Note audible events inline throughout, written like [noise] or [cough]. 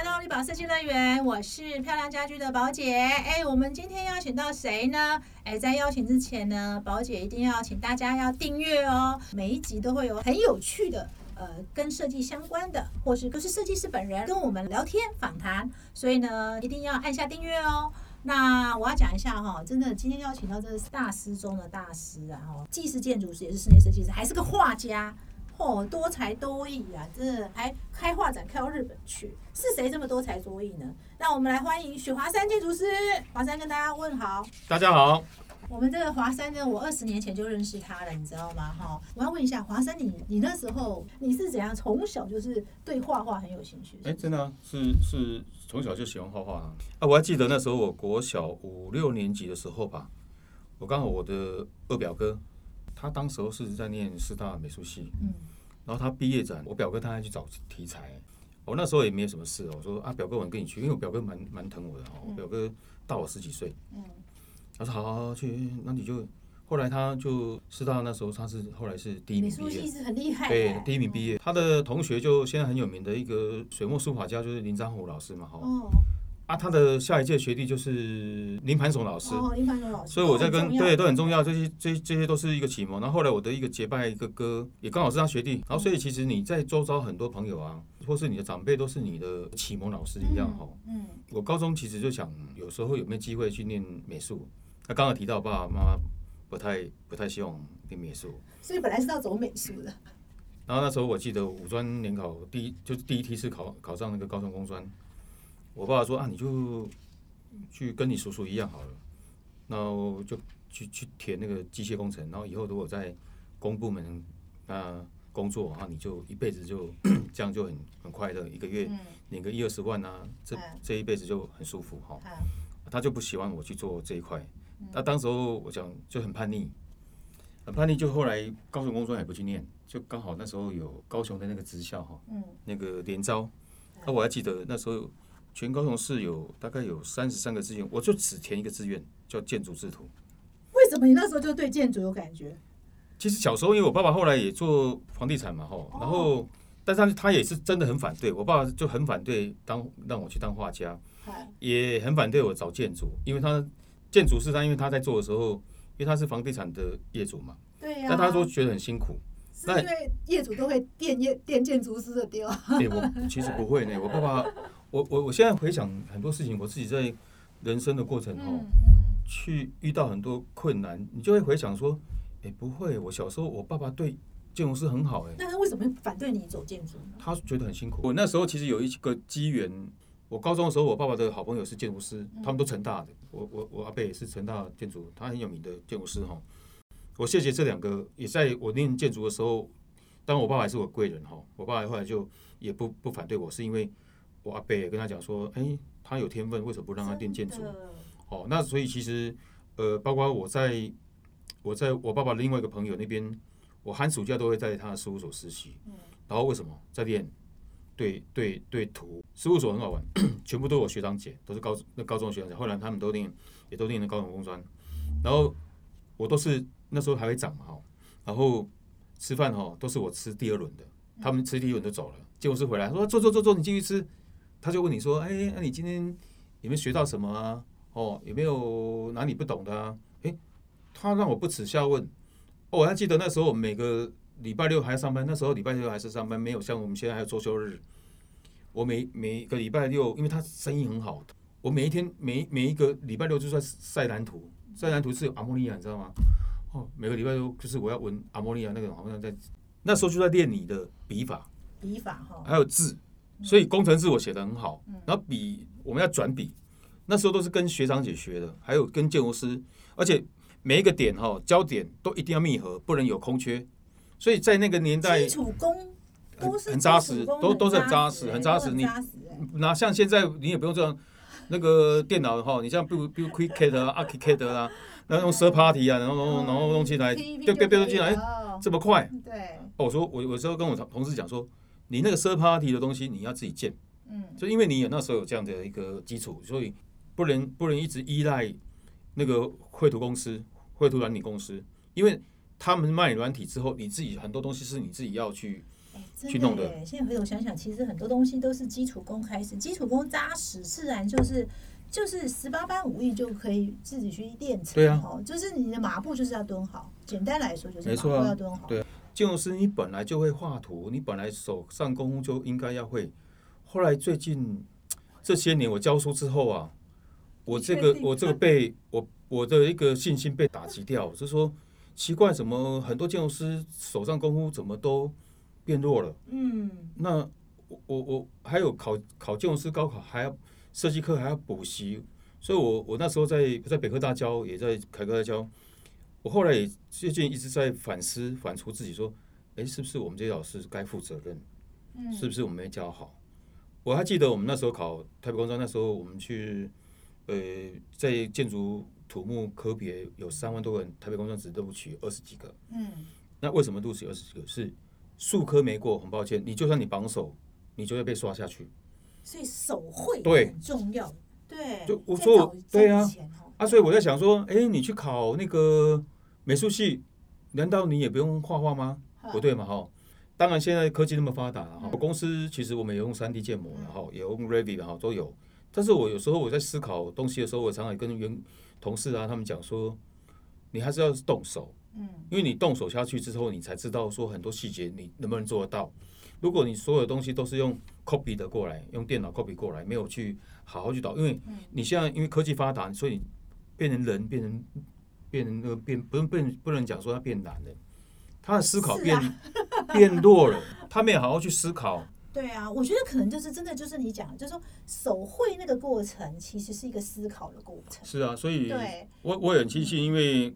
来到绿宝设计乐园，我是漂亮家居的宝姐。哎，我们今天邀请到谁呢？哎，在邀请之前呢，宝姐一定要请大家要订阅哦。每一集都会有很有趣的，呃，跟设计相关的，或是都是设计师本人跟我们聊天访谈，所以呢，一定要按下订阅哦。那我要讲一下哈，真的今天邀请到这是大师中的大师啊，哈，既是建筑师，也是室内设计师，还是个画家。哦，多才多艺啊！真的还开画展开到日本去，是谁这么多才多艺呢？那我们来欢迎许华山建筑师，华山跟大家问好。大家好，我们这个华山呢，我二十年前就认识他了，你知道吗？哈，我要问一下华山，你你那时候你是怎样从小就是对画画很有兴趣？哎，真的是是从小就喜欢画画啊！啊，我还记得那时候我国小五六年级的时候吧，我刚好我的二表哥。他当时候是在念师大美术系，嗯，然后他毕业展，我表哥他还去找题材，我那时候也没有什么事，我说啊，表哥我跟你去，因为我表哥蛮蛮疼我的哈，我表哥大我十几岁，嗯，他说好好好去，那你就后来他就师大那时候他是后来是第一名毕业，美术是很厉害，对，第一名毕业，他的同学就现在很有名的一个水墨书法家就是林章虎老师嘛，哈。啊，他的下一届学弟就是林盘松老师，哦，林盘松老师，所以我在跟对都很重要，这些这这些都是一个启蒙。然后后来我的一个结拜一个哥也刚好是他学弟，然后所以其实你在周遭很多朋友啊，或是你的长辈都是你的启蒙老师一样哈。嗯，我高中其实就想有时候有没有机会去念美术，他刚刚提到爸爸妈妈不太不太希望念美术，所以本来是要走美术的。然后那时候我记得五专联考第一就是第一梯次考考上那个高中工专。我爸爸说啊，你就去跟你叔叔一样好了，然后就去去填那个机械工程，然后以后如果在公部门啊工作啊，你就一辈子就 [coughs] 这样就很很快乐，一个月领个一二十万啊，这这一辈子就很舒服哈。他就不喜欢我去做这一块，那当时候我讲就很叛逆，很叛逆，就后来高雄工专也不去念，就刚好那时候有高雄的那个职校哈，那个联招，那我还记得那时候。全高雄市有大概有三十三个志愿，我就只填一个志愿，叫建筑制图。为什么你那时候就对建筑有感觉？其实小时候，因为我爸爸后来也做房地产嘛，吼，然后，但是他也是真的很反对，我爸爸就很反对当让我去当画家，也很反对我找建筑，因为他建筑是他因为他在做的时候，因为他是房地产的业主嘛，对呀，但他说觉得很辛苦，是因为业主都会电业电建筑师的丢。对，[laughs] 我其实不会呢，我爸爸。我我我现在回想很多事情，我自己在人生的过程哦，去遇到很多困难，你就会回想说，哎，不会，我小时候我爸爸对建筑师很好，哎，那他为什么反对你走建筑？他觉得很辛苦。我那时候其实有一个机缘，我高中的时候，我爸爸的好朋友是建筑师，他们都成大的，我我我阿贝也是成大建筑，他很有名的建筑师哈。我谢谢这两个，也在我念建筑的时候，当然我爸爸是我贵人哈，我爸爸后来就也不不反对我，是因为。我阿伯也跟他讲说，哎，他有天分，为什么不让他练建筑？哦，那所以其实，呃，包括我在，我在我爸爸另外一个朋友那边，我寒暑假都会在他的事务所实习。然后为什么在练？对对对，图事务所很好玩，[clears throat] 全部都是我学长姐，都是高那高中学长姐。后来他们都练，也都练了高中工专。然后我都是那时候还会长嘛哈，然后吃饭哈都是我吃第二轮的，他们吃第一轮就走了。结果是回来说坐坐坐坐，你继续吃。他就问你说：“哎，那你今天有没有学到什么啊？哦，有没有哪里不懂的啊？”哎，他让我不耻下问。哦，我还记得那时候每个礼拜六还要上班，那时候礼拜六还是上班，没有像我们现在还有周休日。我每每个礼拜六，因为他生意很好，我每一天每每一个礼拜六就在晒蓝图，晒蓝图是有阿莫尼亚，你知道吗？哦，每个礼拜六就是我要闻阿莫尼亚那个，好像在那时候就在练你的笔法，笔法哈，还有字。所以工程字我写的很好，然后笔我们要转笔，那时候都是跟学长姐学的，还有跟建筑师，而且每一个点哈焦点都一定要密合，不能有空缺。所以在那个年代，基础工都是很扎实，都都是很扎实，很扎实。你那像现在你也不用这样，那个电脑哈，你像比如比如 QuickCAD 啊、ArchiCAD 啊，然后用 Third Party 啊，然后然后然后弄进来，对对对，进来这么快。对，我说我有时候跟我同事讲说。你那个 third party 的东西，你要自己建，嗯，就因为你有那时候有这样的一个基础，所以不能不能一直依赖那个绘图公司、绘图软体公司，因为他们卖软体之后，你自己很多东西是你自己要去真去弄的。耶现在回头想想，其实很多东西都是基础功开始，基础功扎实，自然就是就是十八般武艺就可以自己去练成。对啊。哦，就是你的马步就是要蹲好，简单来说就是马步要蹲好。对建筑师你本来就会画图，你本来手上功夫就应该要会。后来最近这些年我教书之后啊，我这个我这个被我我的一个信心被打击掉，就是说奇怪，怎么很多建筑师手上功夫怎么都变弱了？嗯，那我我我还有考考建筑师高考，还要设计课还要补习，所以我我那时候在在北科大教，也在凯科大教。我后来也最近一直在反思反刍自己，说，哎，是不是我们这些老师该负责任？嗯是不是我们没教好？我还记得我们那时候考台北工专，那时候我们去，呃，在建筑土木科别有三万多个人，台北工专只录取二十几个。嗯，那为什么录取二十几个？是数科没过，很抱歉，你就算你榜首，你就会被刷下去。所以手绘对很重要。对，就我说我对啊啊，所以我在想说，哎，你去考那个美术系，难道你也不用画画吗？不对嘛，哈。当然，现在科技那么发达了，哈、公司其实我们也用三 D 建模，嗯然后也用 Revit，哈，都有。但是我有时候我在思考东西的时候，我常常跟员同事啊他们讲说，你还是要动手，嗯因为你动手下去之后，你才知道说很多细节你能不能做得到。如果你所有东西都是用 copy 的过来，用电脑 copy 过来，没有去好好去导，因为嗯你现在因为科技发达，所以变成人，变成变成那个变不能不能不能讲说他变难了，他的思考变、啊 [laughs] 变弱了，他没有好好去思考。对啊，我觉得可能就是真的就是你讲的，就是说手绘那个过程其实是一个思考的过程。是啊，所以对，我我也很庆幸，因为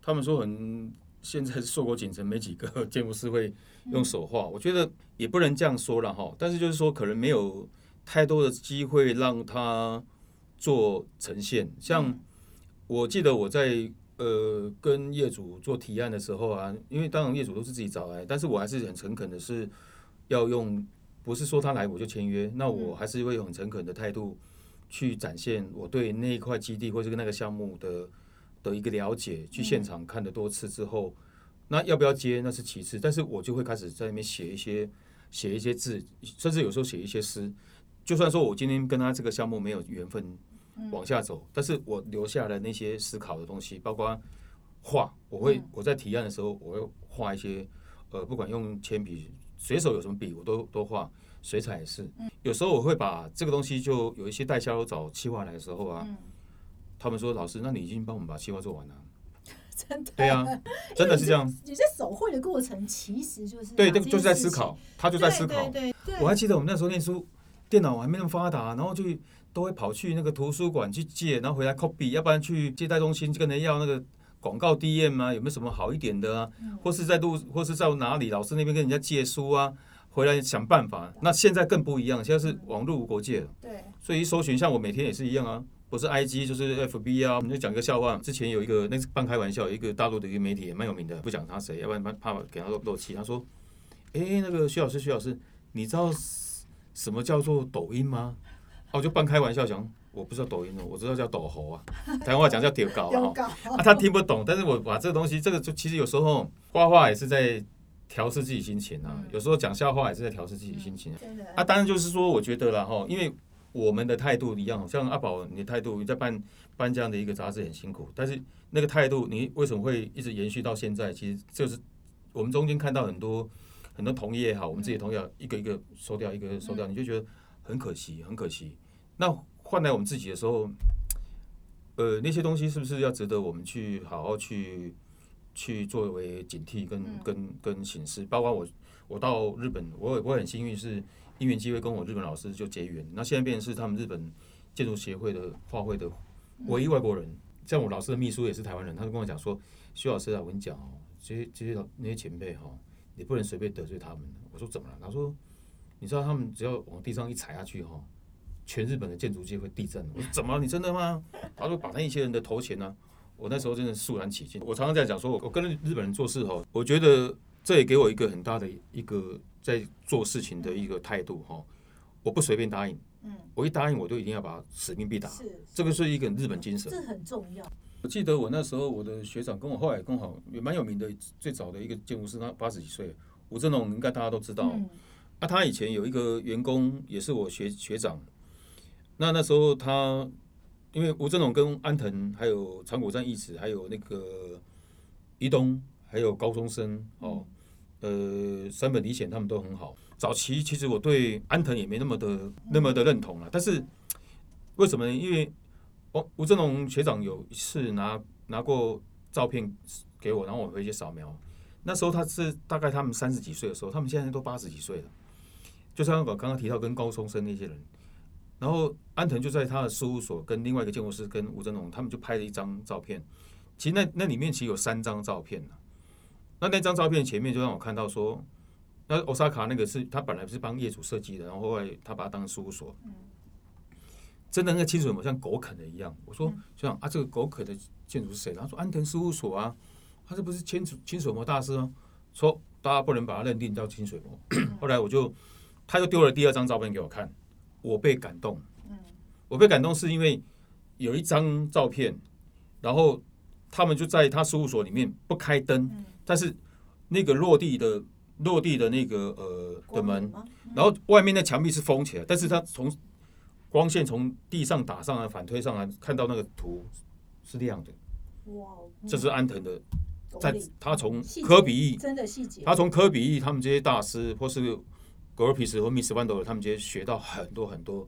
他们说很现在硕果仅存，没几个建筑师会用手画。我觉得也不能这样说了哈，但是就是说可能没有太多的机会让他做呈现。像嗯我记得我在呃跟业主做提案的时候啊，因为当然业主都是自己找来，但是我还是很诚恳的是要用，不是说他来我就签约，那我还是会用很诚恳的态度去展现我对那一块基地或者那个项目的的一个了解，去现场看了多次之后，那要不要接那是其次，但是我就会开始在那边写一些写一些字，甚至有时候写一些诗。就算说我今天跟他这个项目没有缘分往下走，但是我留下的那些思考的东西，包括画，我会嗯我在提案的时候，我会画一些呃，不管用铅笔，随手有什么笔我都都画，水彩也是。有时候我会把这个东西就有一些代销找企划来的时候啊，嗯，他们说老师，那你已经帮我们把企划做完了。真的。对啊，[laughs] 真的是这样。你在手绘的过程其实就是对，就是在思考，他就在思考。对对对对我还记得我们那时候念书，电脑还没那么发达，然后就都会跑去那个图书馆去借，然后回来 copy，要不然去借贷中心跟人要那个广告 DM 啊，有没有什么好一点的啊？嗯或是在路，或是在哪里老师那边跟人家借书啊，回来想办法。那现在更不一样，现在是网络无国界了，对，所以一搜寻，像我每天也是一样啊。不是 IG 就是 FB 啊，我们就讲个笑话。之前有一个那是半开玩笑，一个大陆的一个媒体也蛮有名的，不讲他谁，要不然怕怕给他漏漏气。他说：“诶，那个徐老师，徐老师，你知道什么叫做抖音吗？”啊，我就半开玩笑讲，我不知道抖音哦，我知道叫抖猴啊，[laughs] 台湾话讲叫丢稿啊有哈。搞，啊，他听不懂，但是我把这个东西，这个就其实有时候画画也是在调试自己心情啊嗯，有时候讲笑话也是在调试自己心情啊。当然就是说，我觉得啦哈，因为我们的态度一样，像阿宝你的态度，你在办办这样的一个杂志很辛苦，但是那个态度，你为什么会一直延续到现在？其实就是我们中间看到很多很多同业也好，我们自己同业一个一个收掉，一个一个收掉，你就觉得很可惜，很可惜。那换来我们自己的时候，呃，那些东西是不是要值得我们去好好去去作为警惕跟嗯跟跟警示？包括我我到日本，我我很幸运是因缘机会跟我日本老师就结缘，那现在变成是他们日本建筑协会的画会的唯一外国人。像我老师的秘书也是台湾人，他就跟我讲说：“徐老师啊，我跟你讲哦，这些这些老那些前辈哈、你不能随便得罪他们。”我说：“怎么了？”他说：“你知道他们只要往地上一踩下去哈、全日本的建筑界会地震。”我说：“怎么？你真的吗？”他说：“把那一些人的头钱呢、我那时候真的肃然起敬。我常常在讲说，我跟日本人做事哈，我觉得这也给我一个很大的一个在做事情的一个态度哈。我不随便答应，嗯，我一答应我就一定要把使命必达，是这个是一个日本精神。这很重要，我记得我那时候我的学长跟我后来跟好也蛮有名的，最早的一个建筑师，他八十几岁，吴振龙应该大家都知道。嗯啊，他以前有一个员工也是我学学长，那那时候他因为吴振龙跟安藤还有长谷站义子还有那个伊东还有高中生哦，呃，山本理显他们都很好。早期其实我对安藤也没那么的那么的认同了，但是为什么呢？因为哦，吴振龙学长有一次拿拿过照片给我，然后我回去扫描。那时候他是大概他们三十几岁的时候，他们现在都八十几岁了。就像我刚刚提到跟高中生那些人，然后安藤就在他的事务所跟另外一个建筑师跟吴振龙，他们就拍了一张照片。其实那那里面其实有三张照片呢。那那张照片前面就让我看到说，那欧萨卡那个是他本来是帮业主设计的，然后后来他把它当事务所。真的那个清水模像狗啃的一样。我说就想啊，这个狗啃的建筑是谁？他说安藤事务所啊，他这不是清水清水模大师吗？说大家不能把它认定叫清水模。后来我就他又丢了第二张照片给我看，我被感动。我被感动是因为有一张照片，然后他们就在他事务所里面不开灯，但是那个落地的落地的那个呃的门，然后外面的墙壁是封起来，但是他从光线从地上打上来，反推上来，看到那个图是亮的。哇，这是安藤的，在他从科比，真的细节，他从科比他们这些大师，或是格尔皮斯或密斯万多尔他们这些学到很多很多。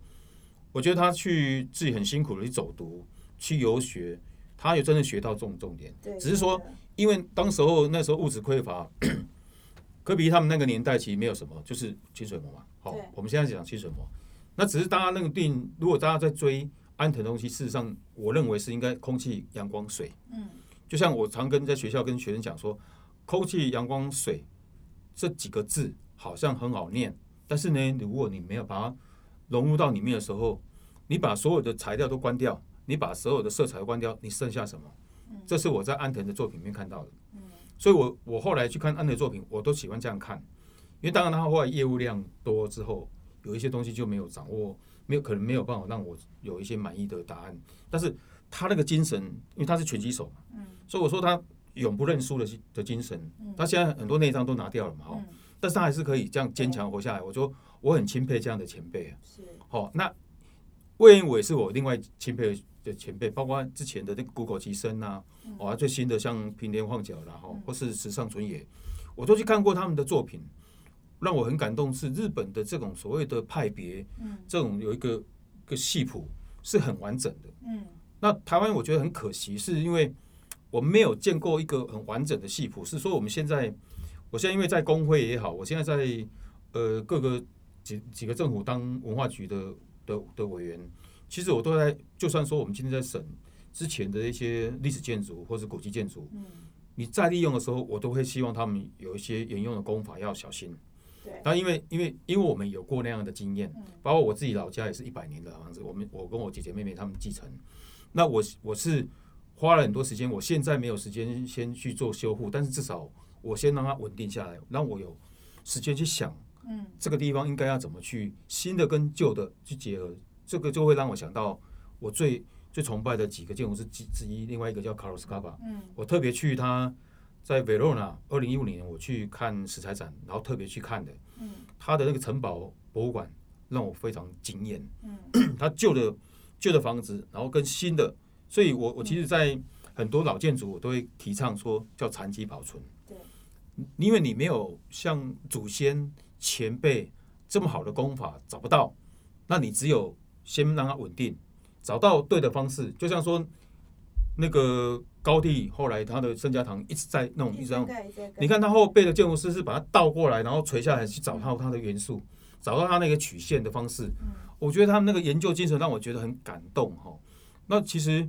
我觉得他去自己很辛苦的去走读、去游学，他也真的学到重重点。对只是说因为当时候那时候物质匮乏，科比他们那个年代其实没有什么，就是清水模嘛。好，我们现在讲清水模，那只是大家那个定，如果大家在追安藤的东西，事实上我认为是应该空气、阳光、水。嗯，就像我常跟在学校跟学生讲说，空气、阳光、水这几个字好像很好念，但是呢，如果你没有把它融入到里面的时候，你把所有的材料都关掉，你把所有的色彩都关掉，你剩下什么？这是我在安藤的作品里面看到的。所以我我后来去看安藤的作品，我都喜欢这样看，因为当然他后来业务量多之后，有一些东西就没有掌握，没有可能没有办法让我有一些满意的答案。但是他那个精神，因为他是拳击手嘛，所以我说他永不认输的的精神。他现在很多内脏都拿掉了嘛，哈、但是他还是可以这样坚强活下来。我说我很钦佩这样的前辈啊。是好、那魏延伟是我另外钦佩的前辈，包括之前的那个谷口吉生呐、哦，最新的像平田晃角啦，哈，或是时尚纯也，我都去看过他们的作品，让我很感动。是日本的这种所谓的派别，嗯这种有一个一个系谱是很完整的。嗯，那台湾我觉得很可惜，是因为我们没有见过一个很完整的系谱。是说我们现在，我现在因为在工会也好，我现在在呃各个几几个政府当文化局的的的委员，其实我都在，就算说我们今天在审之前的一些历史建筑或是古迹建筑，你再利用的时候，我都会希望他们有一些沿用的功法要小心。对那因为因为因为我们有过那样的经验，包括我自己老家也是一百年的房子，我们我跟我姐姐妹妹他们继承。那我我是花了很多时间，我现在没有时间先去做修复，但是至少我先让它稳定下来，让我有时间去想，嗯，这个地方应该要怎么去新的跟旧的去结合，这个就会让我想到我最最崇拜的几个建筑师之之一，另外一个叫卡洛斯卡巴，嗯，我特别去他在 Verona 二零一五年我去看石材展，然后特别去看的，嗯，他的那个城堡博物馆让我非常惊艳，嗯，[clears throat] 他旧的旧的房子，然后跟新的，所以我我其实，在很多老建筑我都会提倡说叫残疾保存，对，因为你没有像祖先前辈这么好的功法找不到，那你只有先让它稳定，找到对的方式，就像说那个高地后来他的圣家堂一直在弄，一直在弄。盖在盖你看他后背的建筑师是把它倒过来，然后垂下来去找到它的元素，找到它那个曲线的方式。我觉得他们那个研究精神让我觉得很感动哈。那其实，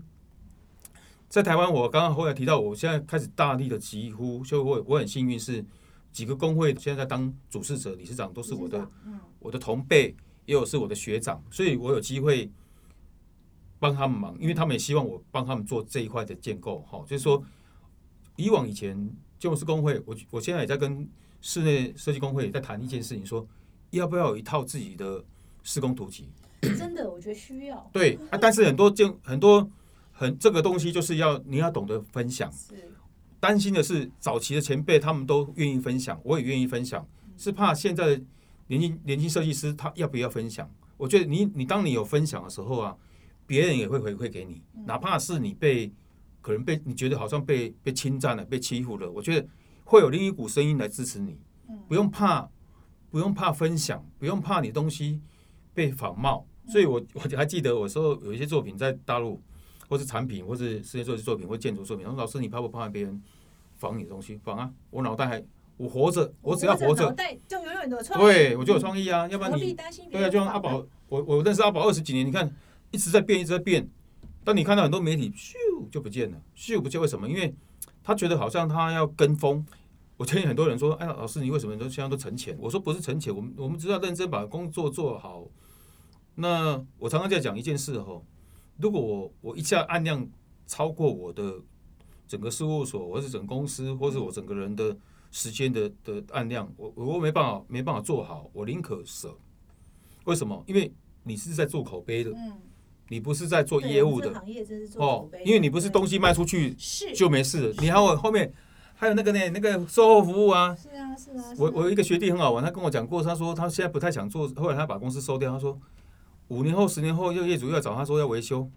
在台湾，我刚刚后来提到，我现在开始大力的几乎，就我我很幸运是几个工会现在在当主事者、理事长都是我的嗯我的同辈，也有是我的学长，所以我有机会帮他们忙，因为他们也希望我帮他们做这一块的建构。哈，就是说，以往以前建筑师工会，我我现在也在跟室内设计工会在谈一件事情，说要不要有一套自己的施工图集。真的，我觉得需要对啊，但是很多建很多很这个东西就是要你要懂得分享，是。担心的是早期的前辈他们都愿意分享，我也愿意分享，是怕现在的年轻年轻设计师他要不要分享？我觉得你你当你有分享的时候啊，别人也会回馈给你，哪怕是你被可能被你觉得好像被被侵占了、被欺负了，我觉得会有另一股声音来支持你，不用怕，不用怕分享，不用怕你东西被仿冒。所以我我还记得我说有一些作品在大陆，或是产品，或是世界设计作品，或建筑作品，我说老师你怕不怕别人仿你的东西？仿啊！我脑袋还我活着，我只要活着，脑袋就永远都有创意。对我就有创意啊，要不然你对啊，就像阿宝，我我认识阿宝二十几年，你看一直在变，一直在变。当你看到很多媒体咻就不见了，咻不见为什么？因为他觉得好像他要跟风。我听很多人说，哎，老师你为什么都现在都存钱？我说不是存钱，我们我们只要认真把工作做好。那我常常在讲一件事哈，如果我我一下按量超过我的整个事务所，或是整个公司，或是我整个人的时间的的按量，我我没办法没办法做好，我宁可舍。为什么？因为你是在做口碑的，嗯，你不是在做业务的。我们这个行业真是做口哦，因为你不是东西卖出去就没事了，你还有后面还有那个呢，那个售后服务啊。是啊是啊，我是啊。我有一个学弟很好玩，他跟我讲过，他说他现在不太想做，后来他把公司收掉，他说五年后、十年后，又业主又要找他说要维修。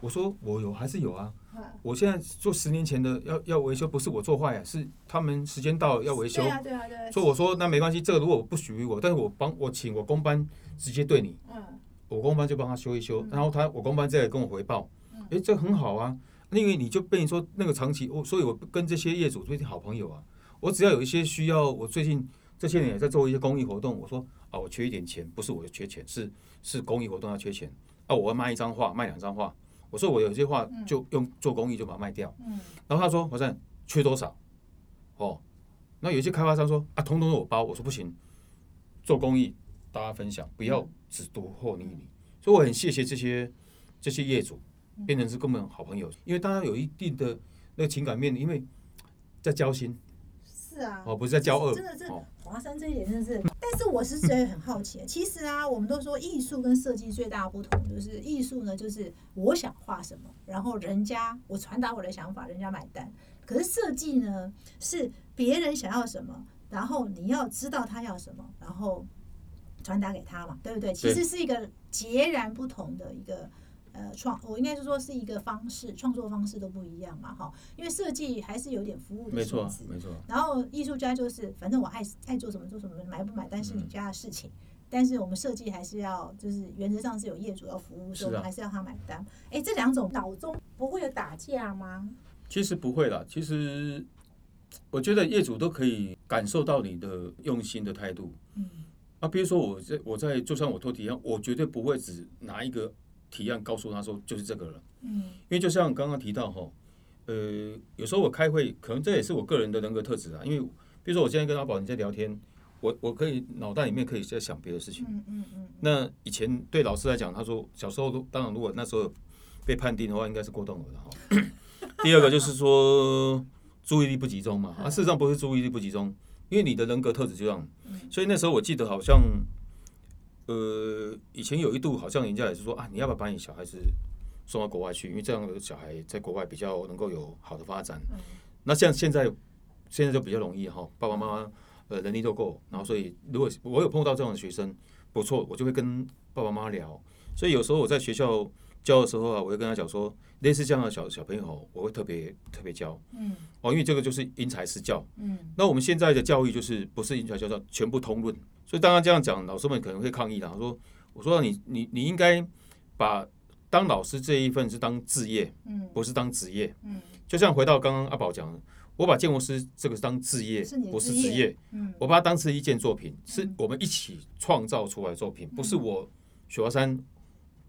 我说我有还是有啊，嗯我现在做十年前的要要维修，不是我做坏啊，是他们时间到了要维修对。啊对啊对啊，所以我说那没关系，这个如果不属于我，但是我帮我请我工班直接对你，嗯我工班就帮他修一修，嗯然后他我工班再来跟我回报嗯，诶，这很好啊，因为你就被你说那个长期，我所以我跟这些业主最近好朋友啊，我只要有一些需要，我最近这些年也在做一些公益活动，我说啊，我缺一点钱，不是我缺钱，是是公益活动要缺钱，啊，我要卖一张画，卖两张画，我说我有些画就用做公益就把它卖掉，嗯然后他说华山缺多少？哦，那有些开发商说啊，通通都我包，我说不行，做公益大家分享，不要只独或你你。所以我很谢谢这些这些业主，变成是根本好朋友，因为大家有一定的那个情感面，因为在交心是啊，哦，不是在交恶真的是哦。华山这一点真的是，但是我是觉得很好奇，其实啊，我们都说艺术跟设计最大的不同就是艺术呢，就是我想画什么，然后人家我传达我的想法，人家买单。可是设计呢，是别人想要什么，然后你要知道他要什么，然后传达给他嘛，对不对？其实是一个截然不同的一个。呃，创我应该是说是一个方式，创作方式都不一样嘛，哈，因为设计还是有点服务的没错性质，没错，然后艺术家就是，反正我爱爱做什么做什么，买不买单是你家的事情。但是我们设计还是要，就是原则上是有业主要服务，所以我们还是要他买单。哎，这两种脑中不会有打架吗？其实不会啦，其实我觉得业主都可以感受到你的用心的态度。嗯啊，比如说我在我在就算我做提案，我绝对不会只拿一个提案告诉他说就是这个了，嗯因为就像刚刚提到哈，呃，有时候我开会，可能这也是我个人的人格特质啊。因为比如说我现在跟阿宝你在聊天，我我可以脑袋里面可以在想别的事情。嗯嗯嗯，那以前对老师来讲，他说小时候都当然如果那时候被判定的话，应该是过动了的哈。[laughs] 第二个就是说注意力不集中嘛，啊，事实上不是注意力不集中，因为你的人格特质就这样。所以那时候我记得好像，呃，以前有一度好像人家也是说啊，你要不要把你小孩子送到国外去？因为这样的小孩在国外比较能够有好的发展。那像现在现在就比较容易哈，爸爸妈妈呃能力都够，然后所以如果我有碰到这样的学生，不错，我就会跟爸爸妈妈聊。所以有时候我在学校教的时候啊，我会跟他讲说，类似这样的小小朋友，我会特别特别教嗯哦，因为这个就是因材施教。嗯那我们现在的教育就是不是因材施教，全部通论。所以当然这样讲，老师们可能会抗议的。他说：“我说你你你应该把当老师这一份是当置业，嗯不是当职业。嗯就像回到刚刚阿宝讲的，我把建筑师这个当置业不是职业。嗯，我把它当成一件作品，是嗯我们一起创造出来的作品，不是我雪华山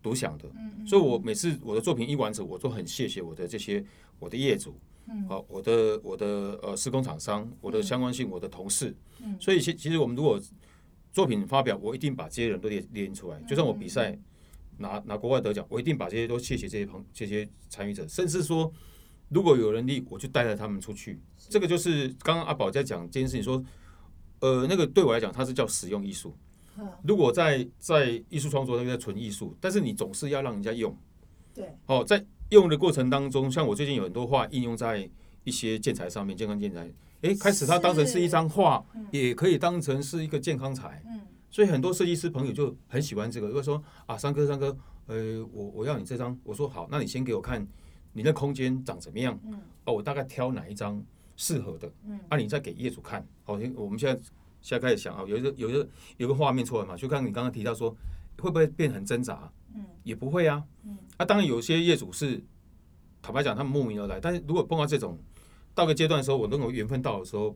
独享的。嗯所以我每次我的作品一完成，我都很谢谢我的这些我的业主，嗯好，我的我的呃施工厂商，我的相关性，我的同事。嗯所以其其实我们如果作品发表，我一定把这些人都列列出来。就算我比赛拿拿国外得奖，我一定把这些都谢谢这些朋这些参与者，甚至说如果有人力，我就带着他们出去。这个就是刚刚阿宝在讲这件事情说，呃，那个对我来讲，它是叫实用艺术。嗯。如果在在艺术创作那个在纯艺术，但是你总是要让人家用。对，哦，在用的过程当中，像我最近有很多画应用在一些建材上面，健康建材，诶，开始它当成是一张画，也可以当成是一个健康材。嗯。所以很多设计师朋友就很喜欢这个，会说啊，三哥三哥，呃，我我要你这张，我说好，那你先给我看你的空间长怎么样，嗯。哦，我大概挑哪一张适合的，嗯。啊，你再给业主看，好，我们现在现在开始想啊，有一个有一个有一个画面出来嘛，就刚刚你刚刚提到说会不会变很挣扎，嗯也不会啊，嗯啊，当然有些业主是坦白讲他们慕名而来，但是如果碰到这种到个阶段的时候，我认为缘分到的时候。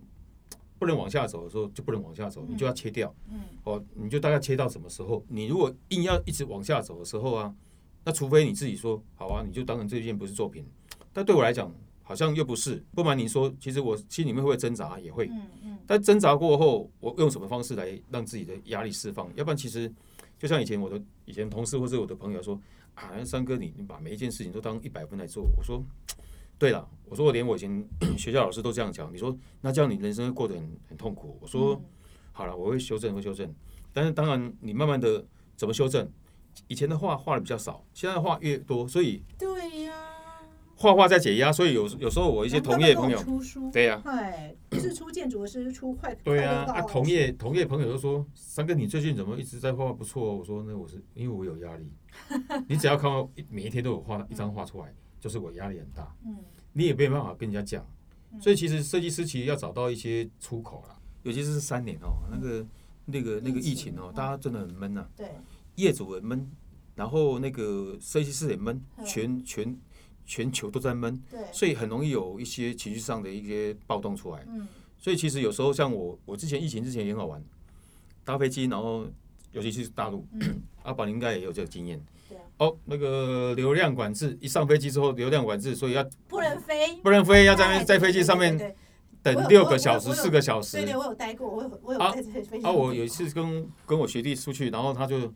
不能往下走的时候就不能往下走，你就要切掉。嗯哦，你就大概切到什么时候？你如果硬要一直往下走的时候啊，那除非你自己说好啊，你就当成这件不是作品。但对我来讲，好像又不是。不瞒你说，其实我心里面会挣扎，也会。嗯嗯但挣扎过后，我用什么方式来让自己的压力释放？要不然，其实就像以前我的以前同事或者我的朋友说啊，三哥你你把每一件事情都当一百分来做。我说对了，我说我连我以前学校老师都这样讲。你说那这样你人生会过得很很痛苦。我说。好了，我会修正，会修正。但是当然，你慢慢的怎么修正？以前的画画的比较少，现在的画越多，所以对呀、画画在解压。所以有有时候我一些同业朋友，出书，对呀、对，不是出建筑师，是出快对呀、啊，快乐画同业同业朋友都说，三哥你最近怎么一直在画画不错？我说那我是因为我有压力，[laughs] 你只要看到每一天都有画一张画出来，就是我压力很大，嗯。你也没办法跟人家讲。所以其实设计师其实要找到一些出口啦，尤其是三年哦，那个那个那个疫情哦，大家真的很闷呐、对，业主也闷，然后那个设计师也闷，嗯。全全全球都在闷，对，所以很容易有一些情绪上的一些暴动出来。嗯。所以其实有时候像我，我之前疫情之前也很好玩，搭飞机，然后尤其是大陆，嗯，[coughs] 阿宝你应该也有这个经验。对啊，哦，那个流量管制，一上飞机之后流量管制，所以要不能飞，不能飞，要在 [laughs] 在飞机上面对对对等六个小时、四个小时。对。对，我有待过，我有我有飞机啊，我有一次跟跟我学弟出去，然后他就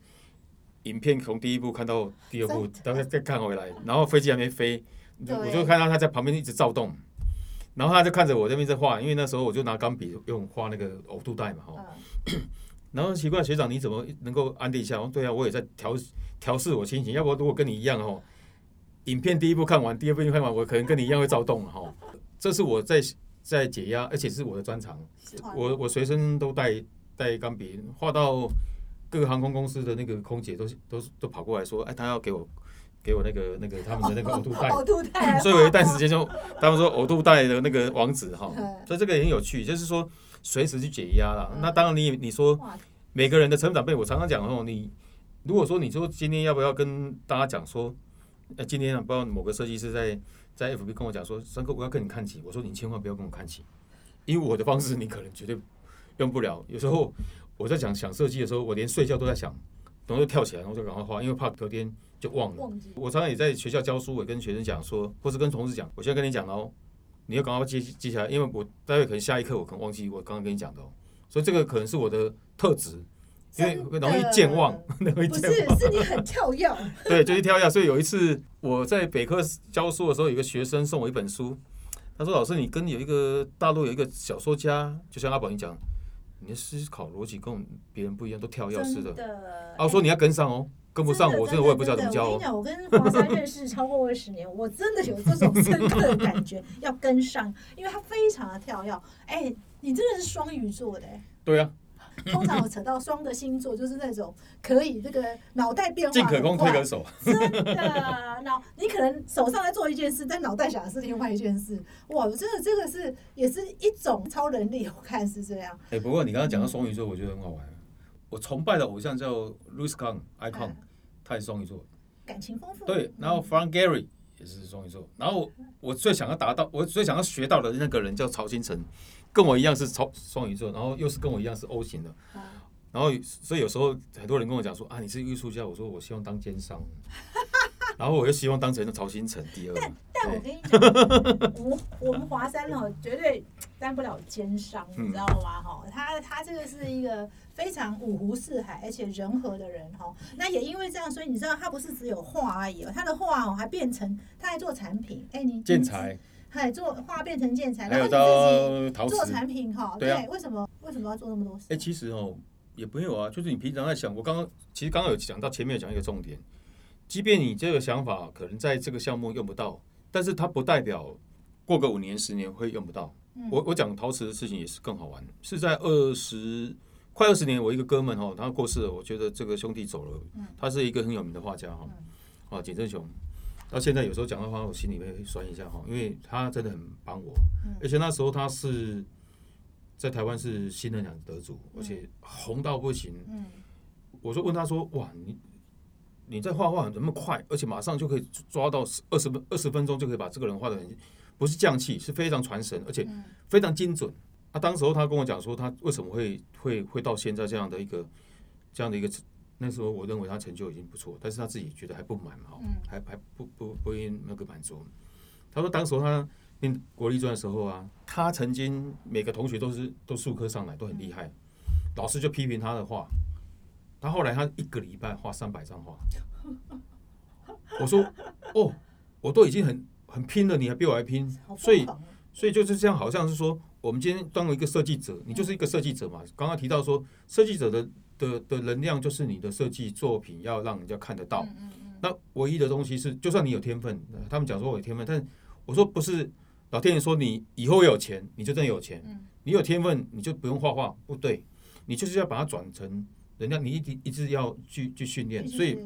影片从第一部看到第二部，大概再看回来，然后飞机还没飞，我就看到他在旁边一直躁动，然后他就看着我这边在画，因为那时候我就拿钢笔用画那个呕吐袋嘛，哈，嗯。[coughs] 然后奇怪学长你怎么能够安定一下？我对啊，我也在调调试我心情，要不如果跟你一样哦，影片第一部看完，第二部看完，我可能跟你一样会躁动了哈，这是我在在解压，而且是我的专长。我我随身都带带钢笔，画到各个航空公司的那个空姐都都都跑过来说，哎，他要给我给我那个那个他们的那个呕吐袋，[laughs] 呕吐袋，所以有一段时间就他们说呕吐袋的那个网址哈嗯，所以这个也很有趣，就是说随时去解压啦。嗯那当然你你说每个人的成长背，我常常讲哦，你如果说你说今天要不要跟大家讲说，呃，今天啊，不知道某个设计师在在 FB 跟我讲说，三哥我要跟你看齐，我说你千万不要跟我看齐，因为我的方式你可能绝对用不了。有时候我在讲想设计的时候，我连睡觉都在想，然后就跳起来，然后就赶快画，因为怕隔天就忘了。忘我常常也在学校教书，我也跟学生讲说，或是跟同事讲，我现在跟你讲了哦，你要赶快记记下来，因为我待会可能下一刻我可能忘记我刚刚跟你讲的哦，所以这个可能是我的特质，因为容易健忘，[laughs] 容易不是健忘。是你很跳跃，对，就是挑一下。所以有一次我在北科教书的时候，有一个学生送我一本书，他说：“老师，你跟有一个大陆有一个小说家，就像阿宝你讲，你的思考逻辑跟别人不一样，都跳跃式的。”的啊，我说你要跟上哦，跟不上我真的我也不知道怎么教哦。我跟你讲，我跟华山认识超过二十年，我真的有这种深刻的感觉，要跟上，因为他非常的跳跃。哎，你真的是双鱼座的、哎对啊，[laughs] 通常我扯到双的星座，就是那种可以这个脑袋变化进可攻退可守。真的，脑你可能手上在做一件事，但脑袋想的是另外一件事。哇，真的这个是也是一种超能力，我看是这样。哎，不过你刚刚讲到双鱼座，我觉得很好玩。我崇拜的偶像叫 Louis Kahn Icon，嗯他也是双鱼座。感情丰富。对，然后 Frank Gehry 也是双鱼座。然后我我最想要达到，我最想要学到的那个人叫曹新成，跟我一样是超双鱼座，然后又是跟我一样是 O 型的。啊然后所以有时候很多人跟我讲说啊，你是艺术家，我说我希望当奸商，[laughs] 然后我又希望当成曹新成第二。但但我跟你讲，我们我们华山哦，绝对当不了奸商，嗯你知道吗？哈，他他这个是一个非常五湖四海而且人和的人哈。那也因为这样，所以你知道他不是只有画而已哦，他的画哦还变成他还做产品。哎，你建，材，还做画变成建材，还有然后你到陶瓷。做产品哈。对啊为什么为什么要做那么多事？哎、其实哦，也没有啊，就是你平常在想，我刚刚其实刚刚有讲到前面有讲一个重点，即便你这个想法可能在这个项目用不到，但是它不代表过个五年十年会用不到。我我讲陶瓷的事情也是更好玩，是在二十快二十年，我一个哥们哦，他过世了，我觉得这个兄弟走了，他是一个很有名的画家哈，啊，简正雄，到现在有时候讲的话，我心里会酸一下哈，因为他真的很帮我，而且那时候他是在台湾是新人奖得主，而且红到不行，嗯。我就问他说，哇，你你在画画怎么快，而且马上就可以抓到二十分二十分钟就可以把这个人画的很。不是匠气，是非常传神，而且非常精准。啊，当时候他跟我讲说，他为什么会会会到现在这样的一个这样的一个，那时候我认为他成就已经不错，但是他自己觉得还不满嘛，还还不不不应那个满足。他说，当时他念国立专的时候啊，他曾经每个同学都是都数科上来都很厉害，老师就批评他的画。他后来他一个礼拜画三百张画。我说，哦，我都已经很。很拼了，你还比我还拼，所以所以就是这样，好像是说，我们今天当为一个设计者，你就是一个设计者嘛。刚刚提到说，设计者的的的能量就是你的设计作品要让人家看得到。那唯一的东西是，就算你有天分，他们讲说我有天分，但我说不是，老天爷说你以后有钱，你就真有钱。你有天分，你就不用画画，不对，你就是要把它转成人家，你一直一直要去去训练。所以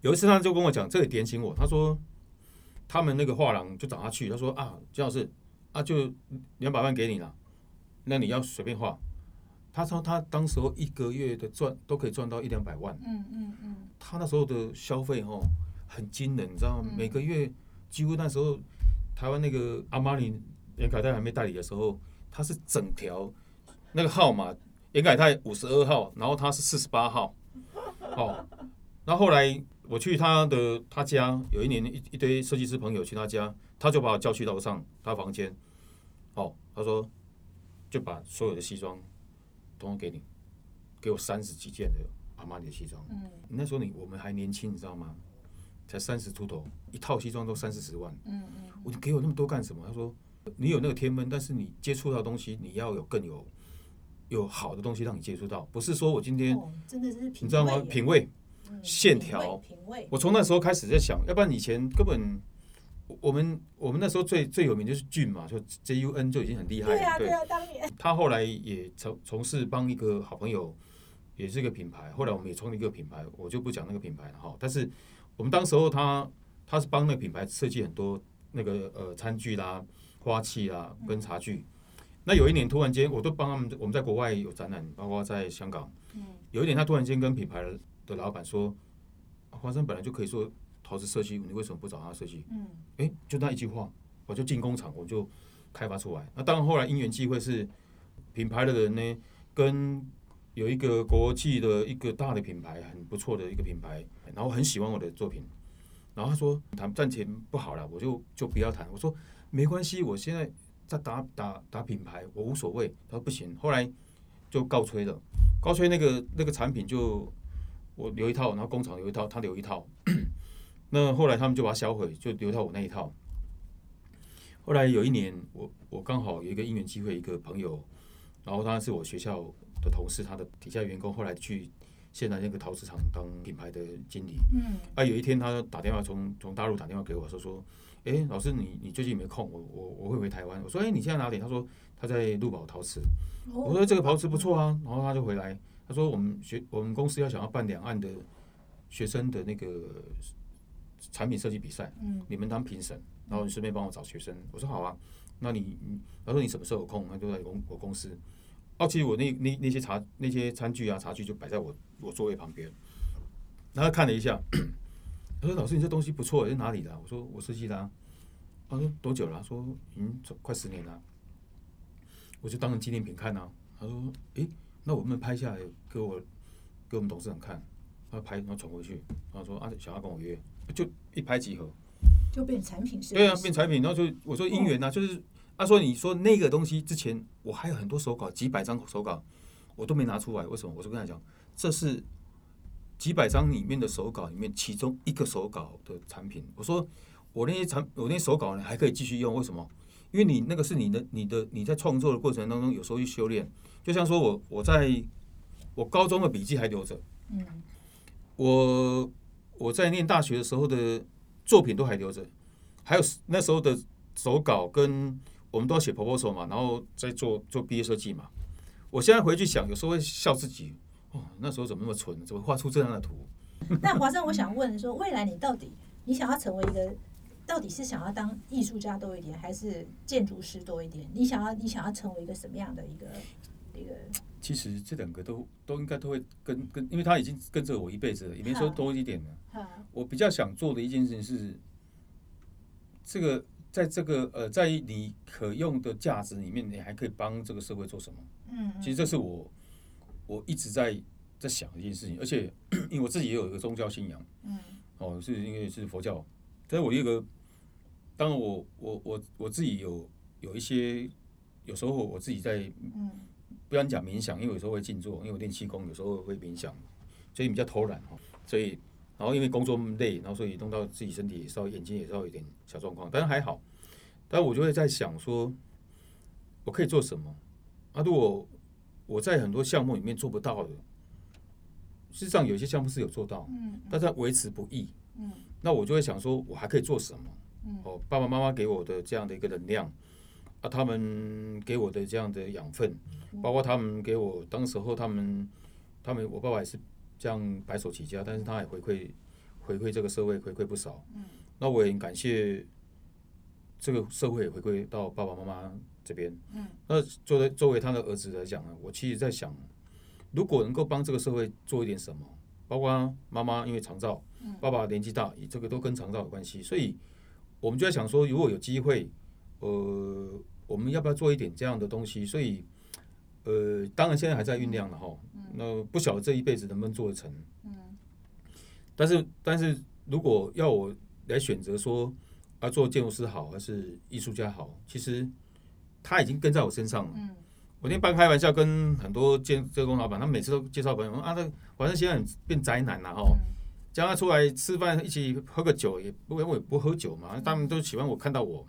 有一次他就跟我讲，这里点醒我，他说。他们那个画廊就找他去，他说啊，金老师啊，就两百万给你了，那你要随便画。他说他当时候一个月的赚都可以赚到一两百万。嗯嗯嗯。他那时候的消费哦很惊人，你知道吗？每个月几乎那时候台湾那个阿玛尼严凯泰还没代理的时候，他是整条那个号码严凯泰五十二号，然后他是四十八号。哦，那后来。我去他的他家，有一年一一堆设计师朋友去他家，他就把我叫去楼上他房间，哦，他说就把所有的西装统统给你，给我三十几件的阿玛尼的西装。嗯，那时候你我们还年轻，你知道吗？才三十出头，一套西装都三四十万。嗯嗯，我你给我那么多干什么？他说你有那个天分，但是你接触到东西，你要有更有有好的东西让你接触到，不是说我今天真的是你知道吗？品味。线条，品味我从那时候开始在想，要不然以前根本我们我们那时候最最有名就是俊嘛，就 J U N 就已经很厉害了。对啊，对啊，当年他后来也从从事帮一个好朋友，也是一个品牌。后来我们也创立一个品牌，我就不讲那个品牌了哈。但是我们当时候他他是帮那个品牌设计很多那个呃餐具啦、花器啦跟茶具。那有一年突然间，我都帮他们，我们在国外有展览，包括在香港。嗯。有一年他突然间跟品牌。的老板说：“华生本来就可以做陶瓷设计，你为什么不找他设计？”嗯，哎，就那一句话，我就进工厂，我就开发出来。那当然，后来因缘际会是品牌的人呢，跟有一个国际的一个大的品牌，很不错的一个品牌，然后很喜欢我的作品。然后他说：“谈赚钱不好了，我就就不要谈。”我说：“没关系，我现在在打打打品牌，我无所谓。”他说：“不行。”后来就告吹了，告吹那个那个产品就。我留一套，然后工厂留一套，他留一套。那后来他们就把它销毁，就留到我那一套。后来有一年，我我刚好有一个因缘机会，一个朋友，然后他是我学校的同事，他的底下员工，后来去现在那个陶瓷厂当品牌的经理。嗯。啊，有一天他打电话从从大陆打电话给我说说，哎，老师你你最近有没有空，我我我会回台湾。我说，哎，你现在哪里？他说他在陆宝陶瓷。我说这个陶瓷不错啊，然后他就回来。他说：“我们学我们公司要想要办两岸的学生的那个产品设计比赛，嗯，你们当评审，然后你顺便帮我找学生。”我说：“好啊，那你他说你什么时候有空？他就在公我公司。哦，其实我那那那些茶那些餐具啊茶具就摆在我我座位旁边。然后看了一下，[clears throat] 他说：‘老师，你这东西不错，是哪里的？’我说：‘我设计的。’他说：‘多久了？’他说：‘已经快十年了。’我就当成纪念品看啊。他说：‘诶。’那我们拍下来给我给我们董事长看，他拍然后传回去，然后说啊想要跟我约，就一拍即合，就变产品是？对啊，变产品，然后就我说姻缘呐，就是他说你说那个东西之前我还有很多手稿，几百张手稿我都没拿出来，为什么？我就跟他讲，这是几百张里面的手稿里面其中一个手稿的产品。我说我那些产我那些手稿呢还可以继续用，为什么？因为你那个是你的你的你在创作的过程当中有时候去修炼。就像说，我我在我高中的笔记还留着，嗯，我我在念大学的时候的作品都还留着，还有那时候的手稿跟我们都要写 proposal 嘛，然后再做做毕业设计嘛。我现在回去想，有时候会笑自己，哦，那时候怎么那么蠢，怎么画出这样的图？[laughs] 那华生，我想问说，未来你到底你想要成为一个，到底是想要当艺术家多一点，还是建筑师多一点？你想要你想要成为一个什么样的一个一个？其实这两个都都应该都会跟跟，因为他已经跟着我一辈子了，也没说多一点了。我比较想做的一件事情是，这个在这个呃，在你可用的价值里面，你还可以帮这个社会做什么？嗯，其实这是我我一直在在想的一件事情，而且 [clears throat] 因为我自己也有一个宗教信仰，嗯，哦，是因为是佛教，但是我一个，当然我我我我自己有有一些，有时候我自己在嗯。不要讲冥想，因为有时候会静坐，因为我练气功，有时候会冥想，所以比较偷懒哈。所以，然后因为工作累，然后所以弄到自己身体稍微眼睛也稍微有点小状况，但是还好。但我就会在想说，我可以做什么？啊，如果我在很多项目里面做不到的，事实上有些项目是有做到，嗯，但是维持不易，嗯，那我就会想说，我还可以做什么？嗯，哦，爸爸妈妈给我的这样的一个能量。啊，他们给我的这样的养分，包括他们给我当时候，他们他们我爸爸也是这样白手起家，但是他也回馈回馈这个社会回馈不少。嗯，那我也很感谢这个社会回馈到爸爸妈妈这边。嗯，那作为作为他的儿子来讲呢，我其实在想，如果能够帮这个社会做一点什么，包括妈妈因为长照，爸爸年纪大，这个都跟长照有关系，所以我们就在想说，如果有机会，呃。我们要不要做一点这样的东西？所以，呃，当然现在还在酝酿了哈。那不晓得这一辈子能不能做得成。嗯。但是，但是如果要我来选择说，要做建筑师好还是艺术家好，其实他已经跟在我身上了。嗯。我那天半开玩笑跟很多建这工老板，他每次都介绍朋友啊，那反正现在变宅男了哈，叫他出来吃饭一起喝个酒，也不我也不喝酒嘛，他们都喜欢我看到我。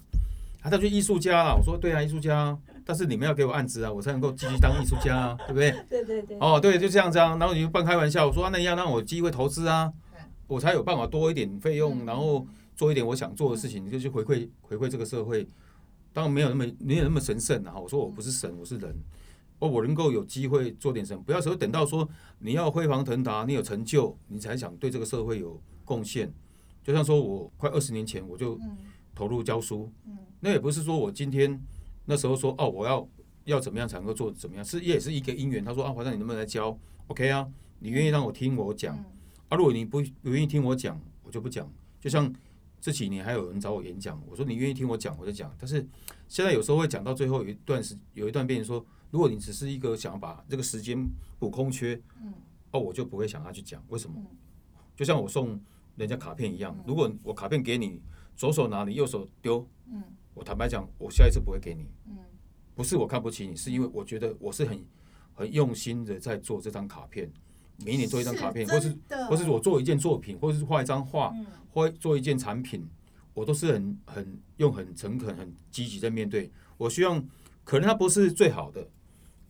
他他就艺术家了，我说对啊，艺术家，但是你们要给我案子啊，我才能够继续当艺术家啊，对不对？对对对。哦，对，就这样子啊。然后你就半开玩笑，我说那你要让我机会投资啊，我才有办法多一点费用，然后做一点我想做的事情，就去回馈回馈这个社会。当然没有那么没有那么神圣啊。我说我不是神，我是人。哦，我能够有机会做点什么，不要说等到说你要辉煌腾达，你有成就，你才想对这个社会有贡献。就像说我快二十年前我就。投入教书，那也不是说我今天那时候说哦，我要要怎么样才能够做怎么样，是也是一个因缘。他说啊，华山你能不能来教？OK 啊，你愿意让我听我讲啊？如果你不不愿意听我讲，我就不讲。就像这几年还有人找我演讲，我说你愿意听我讲，我就讲。但是现在有时候会讲到最后有一段时有一段变成说，如果你只是一个想要把这个时间补空缺，哦，我就不会想要去讲。为什么？就像我送人家卡片一样，如果我卡片给你。左手拿你，右手丢。嗯，我坦白讲，我下一次不会给你。嗯，不是我看不起你，是因为我觉得我是很很用心的在做这张卡片。每一年做一张卡片，或是或是我做一件作品，或者是画一张画，或做一件产品，我都是很很用很诚恳、很积极在面对。我希望可能它不是最好的，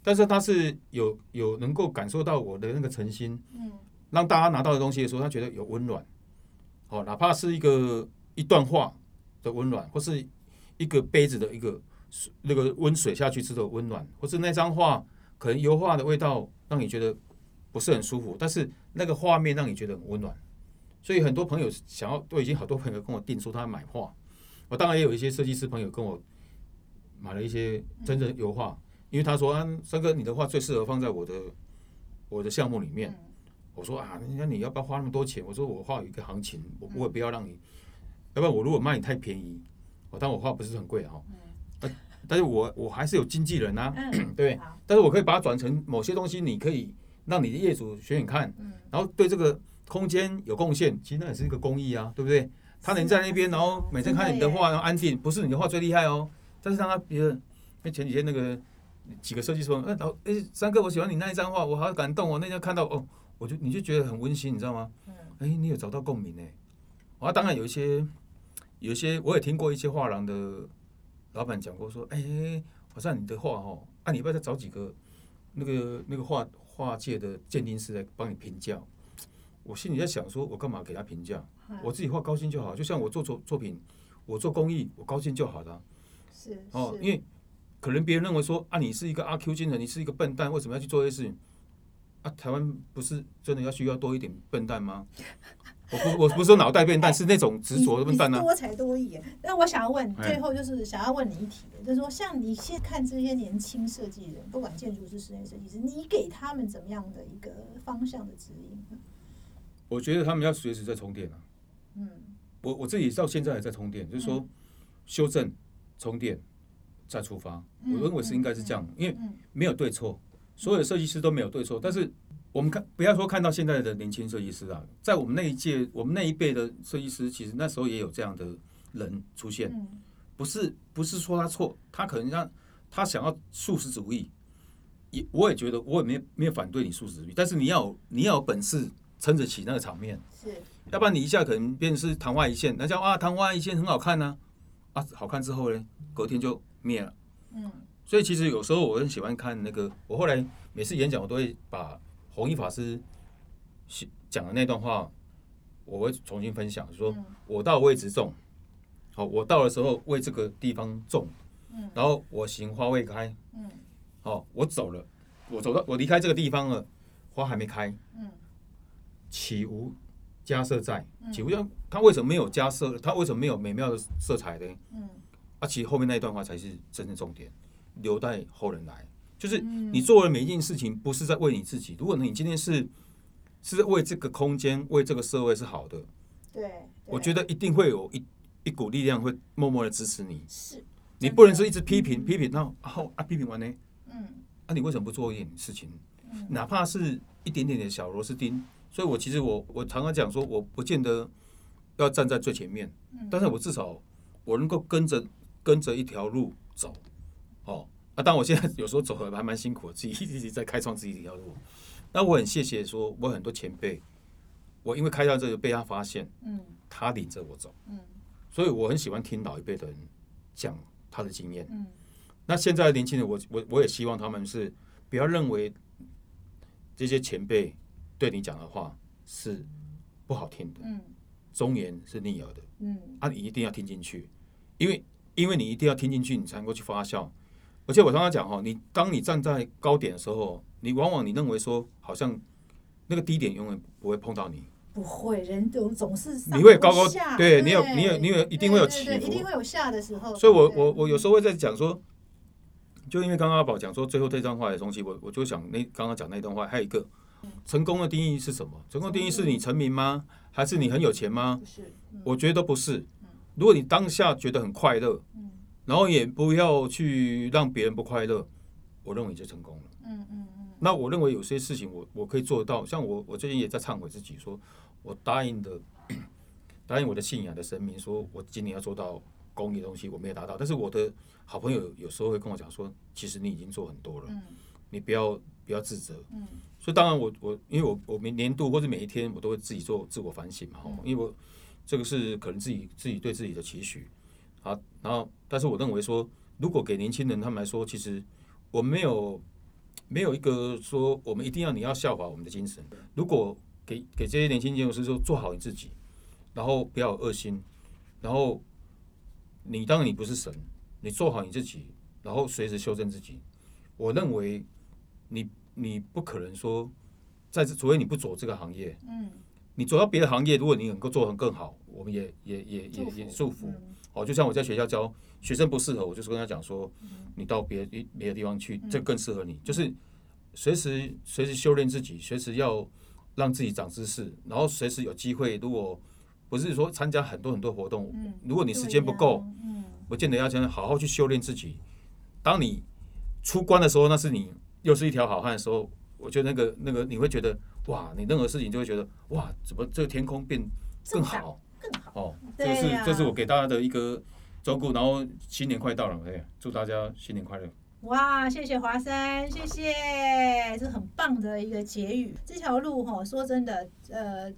但是它是有有能够感受到我的那个诚心。嗯，让大家拿到的东西的时候，他觉得有温暖。哦，哪怕是一个。一段话的温暖，或是一个杯子的一个那个温水下去之后温暖，或是那张画可能油画的味道让你觉得不是很舒服，但是那个画面让你觉得很温暖。所以很多朋友想要，都已经好多朋友跟我订说他买画。我当然也有一些设计师朋友跟我买了一些真正油画，因为他说啊，三哥你的画最适合放在我的我的项目里面。我说啊，那你要不要花那么多钱？我说我画有一个行情，我不会不要让你。要不然我如果卖你太便宜，哦但我画不是很贵哈，呃，但是我我还是有经纪人呐，[clears throat] 对，但是我可以把它转成某些东西，你可以让你的业主选选看，然后对这个空间有贡献，其实那也是一个公益啊，对不对？他能在那边，然后每天看你的画，然后安静，不是你的画最厉害哦，但是让他别人，那前几天那个几个设计师说，哎，老哎三哥，我喜欢你那一张画，我好感动哦，那天看到哦，我就你就觉得很温馨，你知道吗？哎，你有找到共鸣哎，啊，当然有一些。有些我也听过一些画廊的老板讲过，说：“哎，好像你的画哦，啊，你不要再找几个那个那个画画界的鉴定师来帮你评价。”我心里在想，说我干嘛给他评价？我自己画高兴就好。就像我做作作品，我做公益，我高兴就好了。是哦，是因为可能别人认为说啊，你是一个阿 Q 精神，你是一个笨蛋，为什么要去做这些事情？啊，台湾不是真的要需要多一点笨蛋吗？我不我不是说脑袋笨蛋，是那种执着的笨蛋啊。你你多才多艺。那我想要问，哎最后就是想要问你一题，就是说，像你现在看这些年轻设计人，不管建筑师、室内设计师，你给他们怎么样的一个方向的指引？我觉得他们要随时在充电啊。嗯我我自己到现在还在充电，就是说修正、充电再出发。嗯我认为是应该是这样，因为嗯没有对错，所有的设计师都没有对错。但是我们看，不要说看到现在的年轻设计师啊，在我们那一届、我们那一辈的设计师，其实那时候也有这样的人出现。嗯不是不是说他错，他可能让他想要素食主义，也我也觉得我也没没有反对你素食主义，但是你要你要有本事撑得起那个场面。是要不然你一下可能变成是昙花一现，那叫啊昙花一现很好看呢、啊，好看之后呢，隔天就灭了。嗯所以其实有时候我很喜欢看那个，我后来每次演讲我都会把弘一法师写讲的那段话，我会重新分享，说嗯我到位置种，好，我到的时候为这个地方种，嗯然后我行花未开，嗯好，我走了，我走到我离开这个地方了，花还没开，嗯岂无加色在？嗯岂无要它为什么没有加色？他为什么没有美妙的色彩呢？嗯啊，其实后面那一段话才是真正重点，留待后人来。就是嗯你做的每一件事情，不是在为你自己。如果你今天是是在为这个空间、为这个社会是好的，对，我觉得一定会有一一股力量会默默的支持你。是你不能是一直批评批评，然后啊批评完呢，嗯啊你为什么不做一点事情？嗯哪怕是一点点的小螺丝钉。所以我其实我我常常讲说，我不见得要站在最前面，嗯但是我至少我能够跟着跟着一条路走，哦，啊，但我现在 [laughs] 有时候走的还蛮辛苦的，自己一直在开创自己的一条路。那我很谢谢说，我很多前辈，我因为开到这个被他发现，嗯他领着我走，嗯所以我很喜欢听老一辈的人讲他的经验。嗯那现在的年轻人，我我我也希望他们是不要认为这些前辈对你讲的话是不好听的，嗯忠言是逆耳的，嗯啊，你一定要听进去，因为因为你一定要听进去，你才能够去发酵。而且我常常讲哈，你当你站在高点的时候，你往往你认为说好像那个低点永远不会碰到你，不会，人都总是你会高高下对你有你有你有一定会有起伏一定会有下的时候。所以我我我有时候会在讲说，就因为刚刚阿宝讲说最后这段话的东西，我我就想那刚刚讲那段话，还有一个成功的定义是什么？成功的定义是你成名吗？还是你很有钱吗？不是，嗯我觉得都不是。如果你当下觉得很快乐，嗯然后也不要去让别人不快乐，我认为你就成功了。嗯嗯嗯那我认为有些事情我我可以做得到，像我我最近也在忏悔自己说，我答应的 [coughs] 答应我的信仰的神明，说我今年要做到公益的东西，我没有达到。但是我的好朋友有时候会跟我讲说，其实你已经做很多了，嗯你不要不要自责。嗯所以当然我我因为我我每年度或者每一天我都会自己做自我反省嘛，嗯因为我这个是可能自己自己对自己的期许啊。然后，但是我认为说，如果给年轻人他们来说，其实我们没有没有一个说我们一定要你要效法我们的精神。如果给给这些年轻建筑师说做好你自己，然后不要有恶心，然后你当然你不是神，你做好你自己，然后随时修正自己。我认为你你不可能说在这，除非你不走这个行业，嗯，你走到别的行业，如果你能够做得更好，我们也也也也也祝福。嗯哦，就像我在学校教学生不适合，我就是跟他讲说，嗯你到别的别的地方去，这更适合你。就是随时随时修炼自己，随时要让自己长知识，然后随时有机会，如果不是说参加很多很多活动，嗯如果你时间不够，不见得要这样好好去修炼自己。当你出关的时候，那是你又是一条好汉的时候，我觉得那个那个你会觉得哇，你任何事情就会觉得哇，怎么这个天空变更好更好。哦？这个是对这是我给大家的一个照顾。然后新年快到了，哎，祝大家新年快乐。哇，谢谢华山，谢谢，这很棒的一个结语。这条路哈，说真的，呃，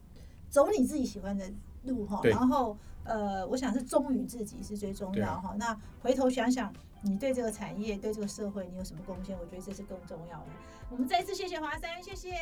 走你自己喜欢的路哈，然后呃，我想是忠于自己是最重要哈。那回头想想，你对这个产业、对这个社会，你有什么贡献？我觉得这是更重要的。我们再次谢谢华山，谢谢。